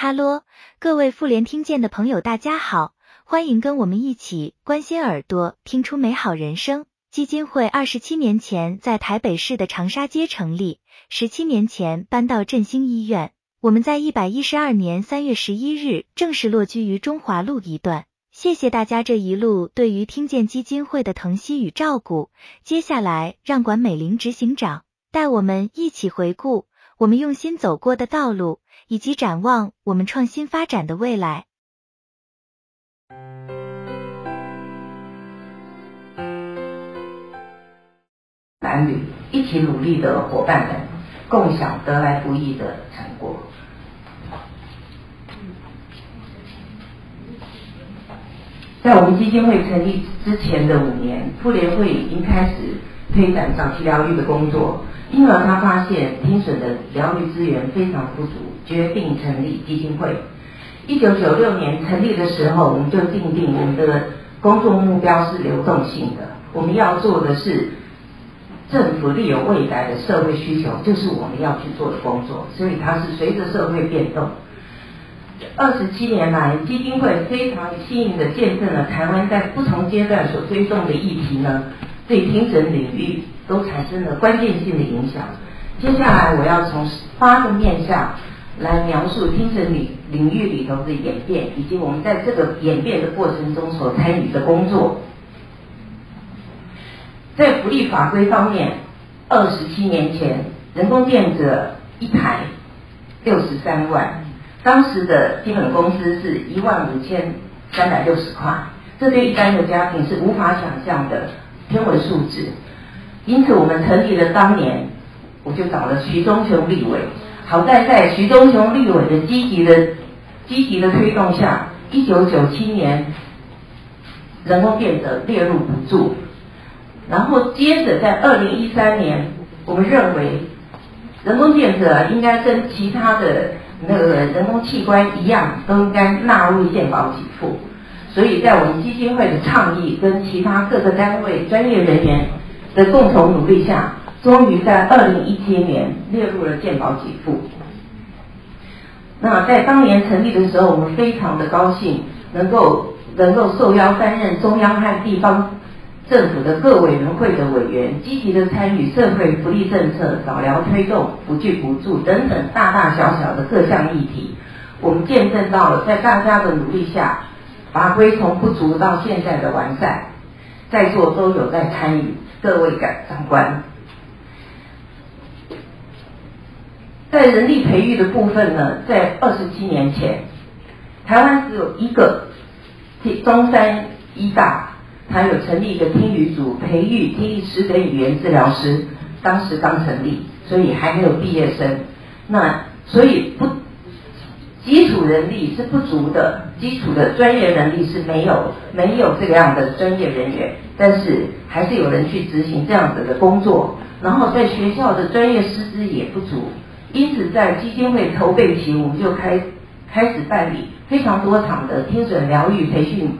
哈喽，各位妇联听见的朋友，大家好，欢迎跟我们一起关心耳朵，听出美好人生。基金会二十七年前在台北市的长沙街成立，十七年前搬到振兴医院。我们在一百一十二年三月十一日正式落居于中华路一段。谢谢大家这一路对于听见基金会的疼惜与照顾。接下来，让管美玲执行长带我们一起回顾我们用心走过的道路。以及展望我们创新发展的未来。男女一起努力的伙伴们，共享得来不易的成果。在我们基金会成立之前的五年，妇联会已经开始推展早期疗愈的工作。因而他发现听损的疗愈资源非常不足，决定成立基金会。一九九六年成立的时候，我们就定定我们的工作目标是流动性的，我们要做的是政府利有未来的社会需求，就是我们要去做的工作。所以它是随着社会变动。二十七年来，基金会非常幸运的见证了台湾在不同阶段所推动的议题呢，对听诊领域。都产生了关键性的影响。接下来我要从八个面向来描述精神领领域里头的演变，以及我们在这个演变的过程中所参与的工作。在福利法规方面，二十七年前人工电者一台六十三万，当时的基本工资是一万五千三百六十块，这对一般的家庭是无法想象的天文数字。因此，我们成立了当年，我就找了徐忠雄立委。好在在徐忠雄立委的积极的、积极的推动下，一九九七年人工电者列入补助。然后接着在二零一三年，我们认为人工电者应该跟其他的那个人工器官一样，都应该纳入健保给付。所以在我们基金会的倡议跟其他各个单位专业人员。的共同努力下，终于在二零一七年列入了健保给付。那在当年成立的时候，我们非常的高兴，能够能够受邀担任中央和地方政府的各委员会的委员，积极的参与社会福利政策、早疗推动、辅具补助等等大大小小的各项议题。我们见证到了在大家的努力下，法规从不足到现在的完善，在座都有在参与。各位长官，在人力培育的部分呢，在二十七年前，台湾只有一个中山医大，它有成立一个听语组，培育听力师跟语言治疗师，当时刚成立，所以还没有毕业生，那所以不。基础人力是不足的，基础的专业能力是没有，没有这个样的专业人员，但是还是有人去执行这样子的工作。然后在学校的专业师资也不足，因此在基金会筹备期，我们就开开始办理非常多场的听诊疗愈培训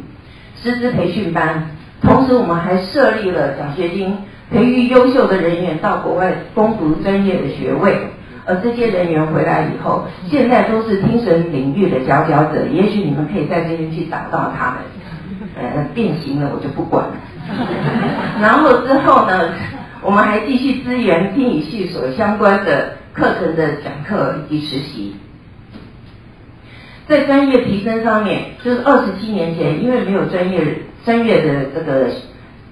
师资培训班，同时我们还设立了奖学金，培育优秀的人员到国外攻读专业的学位。而这些人员回来以后，现在都是听神领域的佼佼者。也许你们可以在这边去找到他们。呃，变形了我就不管了。然后之后呢，我们还继续支援听语系所相关的课程的讲课以及实习。在专业提升上面，就是二十七年前，因为没有专业专业的这个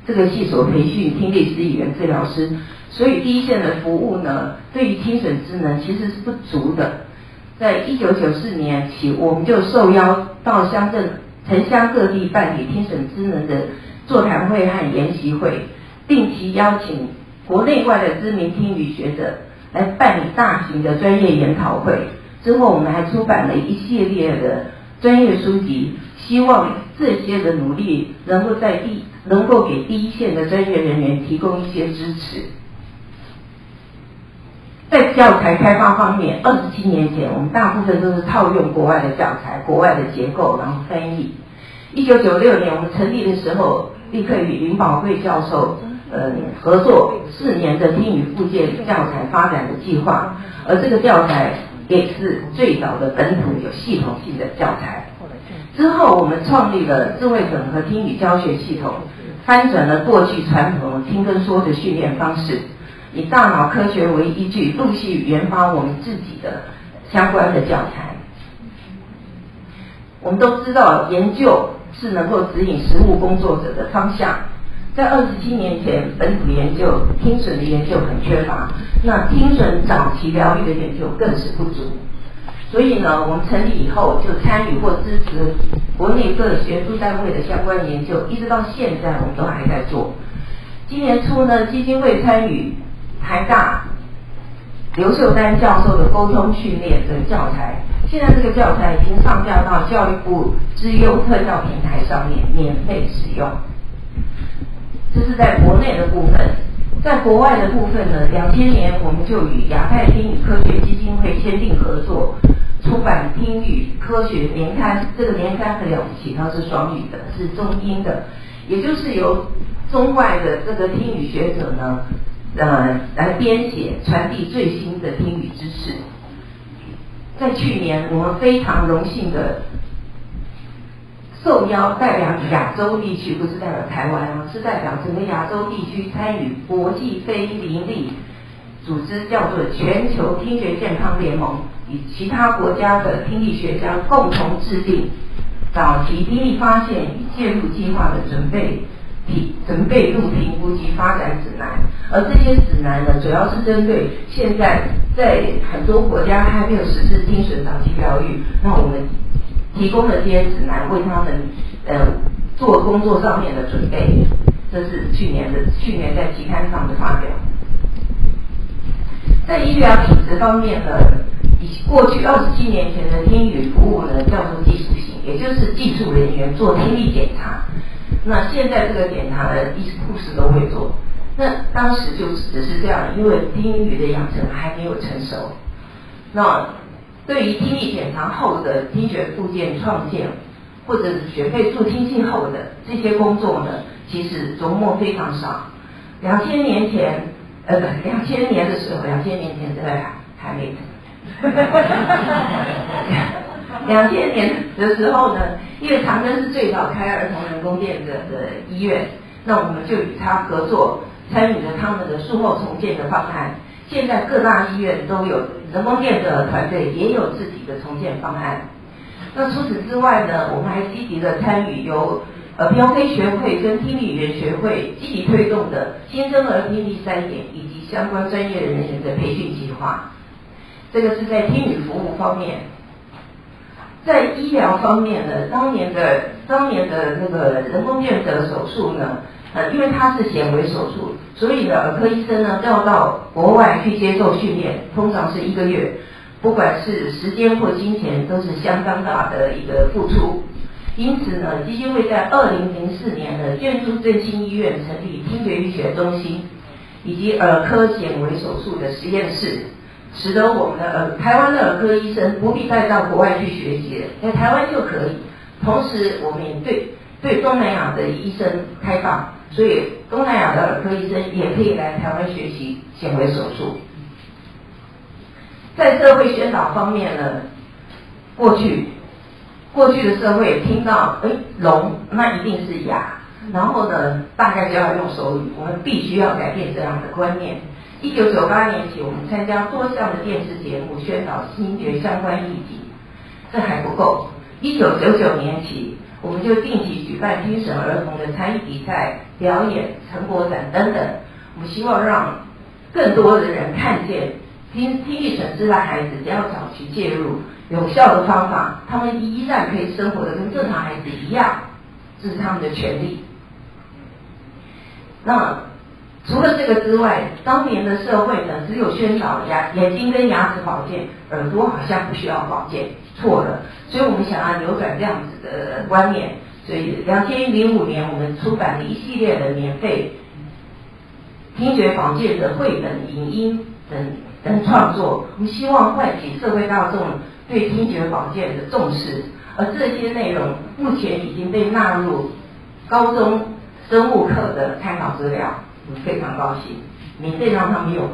这个系所培训听力师、语言治疗师。所以第一线的服务呢，对于听损智能其实是不足的。在一九九四年起，我们就受邀到乡镇、城乡各地办理听损智能的座谈会和研习会，定期邀请国内外的知名听语学者来办理大型的专业研讨会。之后，我们还出版了一系列的专业书籍，希望这些的努力能够在第能够给第一线的专业人员提供一些支持。在教材开发方面，二十七年前，我们大部分都是套用国外的教材、国外的结构，然后翻译。一九九六年我们成立的时候，立刻与林宝贵教授呃合作四年的英语附件教材发展的计划，而这个教材也是最早的本土有系统性的教材。之后，我们创立了智慧整合听语教学系统，翻转了过去传统听跟说的训练方式，以大脑科学为依据，陆续研发我们自己的相关的教材。我们都知道，研究是能够指引实务工作者的方向。在二十七年前，本土研究听损的研究很缺乏，那听损早期疗愈的研究更是不足。所以呢，我们成立以后就参与或支持国内各学术单位的相关研究，一直到现在我们都还在做。今年初呢，基金会参与台大刘秀丹教授的沟通训练的教材，现在这个教材已经上架到教育部资优特教平台上面免费使用。这是在国内的部分，在国外的部分呢，两千年我们就与亚太听语科学基金会签订合作，出版听语科学年刊。这个年刊很了不起，它是双语的，是中英的，也就是由中外的这个听语学者呢，呃，来编写，传递最新的听语知识。在去年，我们非常荣幸的。受邀代表亚洲地区，不是代表台湾啊，是代表整个亚洲地区参与国际非营利组织，叫做全球听觉健康联盟，与其他国家的听力学家共同制定早期听力发现与介入计划的准备评准备度评估及发展指南。而这些指南呢，主要是针对现在在很多国家还没有实施精神早期疗愈，那我们。提供了这些指南，为他们呃做工作上面的准备。这是去年的，去年在期刊上的发表。在医疗品质方面呢，以过去二十七年前的听语服务呢叫做技术型，也就是技术人员做听力检查。那现在这个检查的，医护士都会做。那当时就只是这样，因为听语的养成还没有成熟。那对于听力检查后的听觉附件创建，或者是学会助听器后的这些工作呢，其实琢磨非常少。两千年前，呃，不两千年的时候，两千年前在还没。两千年的时候呢，因为长庚是最早开儿童人工电的的医院，那我们就与他合作，参与了他们的术后重建的方案。现在各大医院都有人工电的团队，也有自己的重建方案。那除此之外呢，我们还积极的参与由呃标飞学会跟听力语言学会积极推动的新生儿听力三点以及相关专业人员的培训计划。这个是在听语服务方面，在医疗方面呢，当年的当年的那个人工电的手术呢。呃，因为它是显微手术，所以呢，耳科医生呢要到国外去接受训练，通常是一个月，不管是时间或金钱，都是相当大的一个付出。因此呢，基金会在二零零四年的建筑振兴医院成立听觉医学中心，以及耳科显微手术的实验室，使得我们的耳台湾的耳科医生不必再到国外去学习了，在台湾就可以。同时，我们也对对东南亚的医生开放。所以东南亚的耳科医生也可以来台湾学习显微手术。在社会宣导方面呢，过去过去的社会听到哎聋那一定是哑，然后呢大概就要用手语，我们必须要改变这样的观念。一九九八年起，我们参加多项的电视节目宣导听觉相关议题，这还不够。一九九九年起。我们就定期举办精神儿童的参与比赛、表演、成果展等等。我们希望让更多的人看见听听力损失的孩子，只要早期介入有效的方法，他们依然可以生活的跟正常孩子一样，这是他们的权利。那除了这个之外，当年的社会呢，只有宣导牙眼睛跟牙齿保健，耳朵好像不需要保健，错了。所以我们想要扭转这样子的观念，所以两千零五年我们出版了一系列的免费听觉保健的绘本、影音等等创作，我们希望唤起社会大众对听觉保健的重视。而这些内容目前已经被纳入高中生物课的参考资料，我非常高兴，免费让他们用。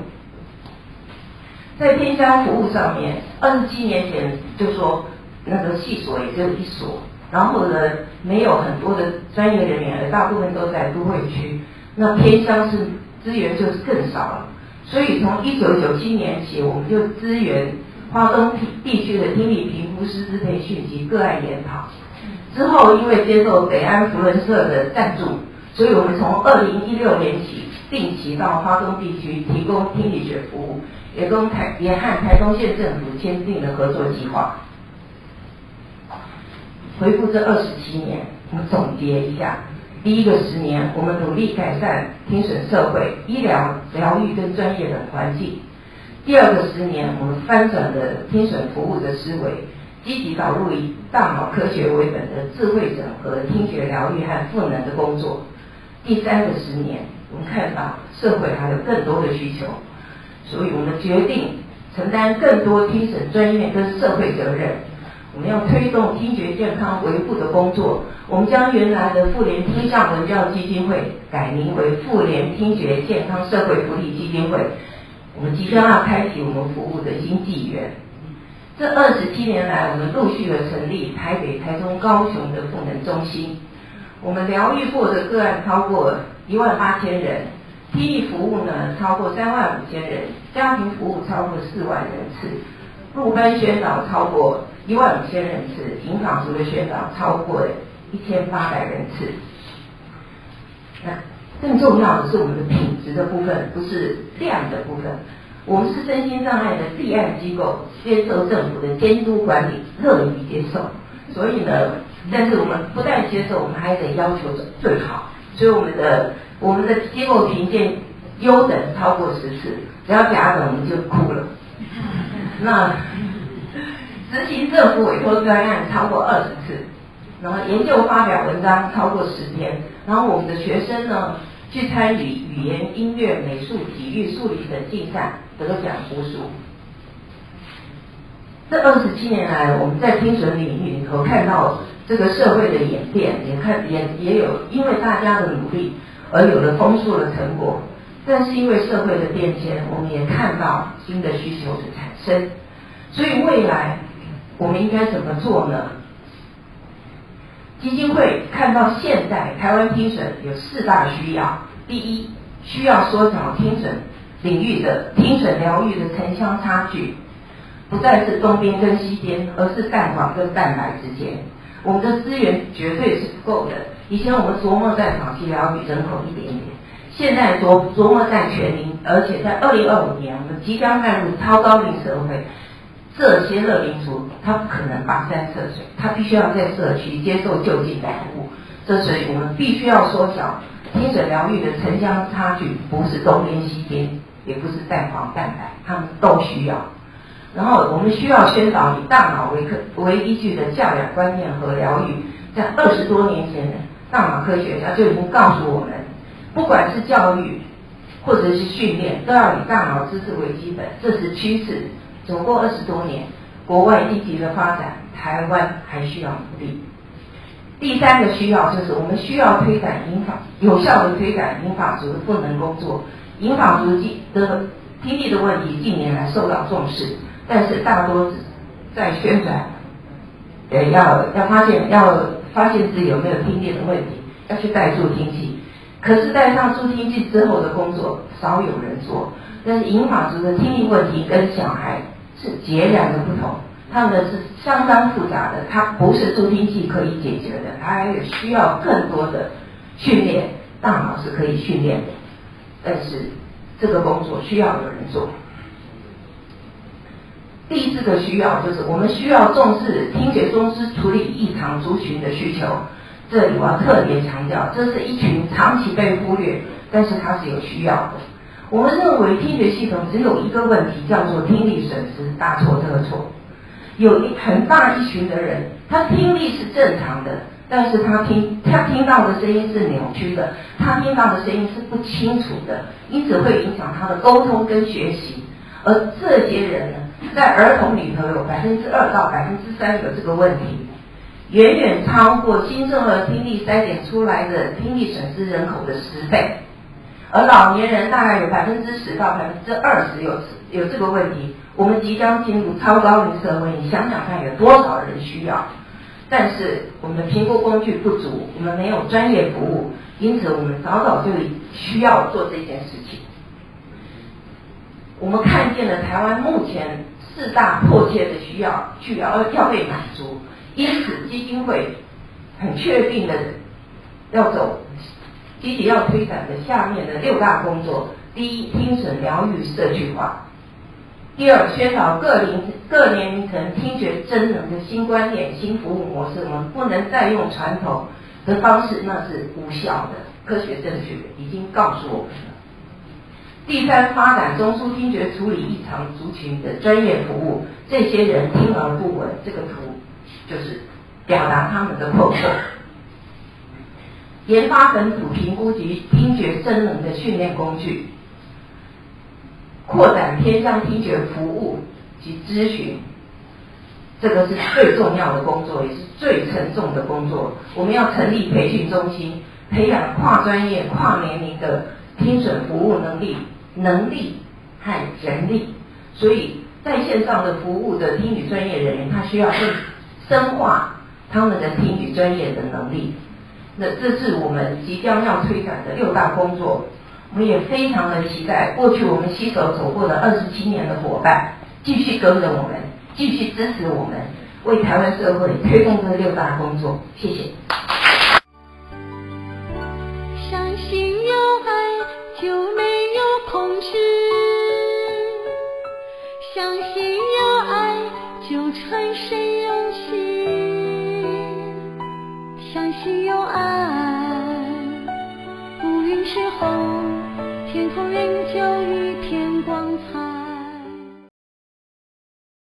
在偏乡服务上面，二十七年前就说那个系所也就一所，然后呢没有很多的专业人员，而大部分都在都会区，那偏乡是资源就是更少了。所以从一九九七年起，我们就支援华东地区的听力评估师资培训及个案研讨。之后因为接受北安福伦社的赞助，所以我们从二零一六年起定期到华东地区提供听力学服务，也跟台也和台东县政府签订了合作计划。回顾这二十七年，我们总结一下。第一个十年，我们努力改善听损社会、医疗、疗愈跟专业的环境。第二个十年，我们翻转了听损服务的思维，积极导入以大脑科学为本的智慧整合听觉疗愈和赋能的工作。第三个十年，我们看到社会还有更多的需求，所以我们决定承担更多听损专业跟社会责任。我们要推动听觉健康维护的工作。我们将原来的妇联听障文教基金会改名为妇联听觉健康社会福利基金会。我们即将要开启我们服务的新纪元。这二十七年来，我们陆续的成立台北、台中、高雄的赋能中心。我们疗愈过的个案超过一万八千人，听力服务呢超过三万五千人，家庭服务超过四万人次，入班宣导超过。一万五千人次，银坊族的宣导超过一千八百人次。那更重要的是我们的品质的部分，不是量的部分。我们是身心障碍的立案机构，接受政府的监督管理，乐于接受。所以呢，但是我们不但接受，我们还得要求最好。所以我们的我们的机构评鉴优等超过十次，只要甲等我们就哭了。那。执行政府委托专案超过二十次，然后研究发表文章超过十篇，然后我们的学生呢去参与语言、音乐、美术、体育、数理等竞赛，得奖无数。这二十七年来，我们在听损领域里头看到这个社会的演变，也看也也有因为大家的努力而有了丰硕的成果，但是因为社会的变迁，我们也看到新的需求的产生，所以未来。我们应该怎么做呢？基金会看到现在台湾听损有四大需要：第一，需要缩小听损领域的听损疗愈的城乡差距，不再是东边跟西边，而是蛋黄跟蛋白之间。我们的资源绝对是不够的。以前我们琢磨在早期疗愈人口一点点，现在琢琢磨在全龄，而且在二零二五年，我们即将迈入超高龄社会。这些乐龄族，他不可能跋山涉水，他必须要在社区接受就近的服务。这所以我们必须要缩小听诊疗愈的城乡差距，不是东边西边，也不是蛋黄蛋白，他们都需要。然后我们需要宣导以大脑为科为依据的教养观念和疗愈。在二十多年前，大脑科学家就已经告诉我们，不管是教育或者是训练，都要以大脑知识为基本，这是趋势。走过二十多年，国外积极的发展，台湾还需要努力。第三个需要就是我们需要推展银法，有效的推展银法族的赋能工作。银法族的听力的问题近年来受到重视，但是大多在宣传，呃，要要发现要发现自己有没有听力的问题，要去带助听器。可是带上助听器之后的工作少有人做，但是银发族的听力问题跟小孩。是截然的不同，他们的是相当复杂的，它不是助听器可以解决的，它还有需要更多的训练，大脑是可以训练的，但是这个工作需要有人做。第四个需要就是我们需要重视听觉中枢处理异常族群的需求，这里我要特别强调，这是一群长期被忽略，但是它是有需要的。我们认为听觉系统只有一个问题，叫做听力损失，大错特错。有一很大一群的人，他听力是正常的，但是他听他听到的声音是扭曲的，他听到的声音是不清楚的，因此会影响他的沟通跟学习。而这些人，在儿童里头有百分之二到百分之三有这个问题，远远超过新生儿听力筛检出来的听力损失人口的十倍。而老年人大概有百分之十到百分之二十有有这个问题，我们即将进入超高龄社会，你想想看，有多少人需要？但是我们的评估工具不足，我们没有专业服务，因此我们早早就需要做这件事情。我们看见了台湾目前四大迫切的需要，需要要被满足，因此基金会很确定的要走，积极要推展的下面的六大工作：第一，听诊疗愈社区化。第二，宣导各龄各年龄层听觉真能的新观念、新服务模式。我们不能再用传统的方式，那是无效的。科学证据已经告诉我们。第三，发展中枢听觉处理异常族群的专业服务。这些人听而不闻，这个图就是表达他们的困惑。研发本土评估及听觉真能的训练工具。扩展偏向听觉服务及咨询，这个是最重要的工作，也是最沉重的工作。我们要成立培训中心，培养跨专业、跨年龄的听诊服务能力、能力和人力。所以在线上的服务的听语专业人员，他需要更深化他们的听语专业的能力。那这是我们即将要推展的六大工作。我们也非常的期待，过去我们携手走过的二十七年的伙伴，继续跟着我们，继续支持我们，为台湾社会推动这六大工作。谢谢。相信有爱就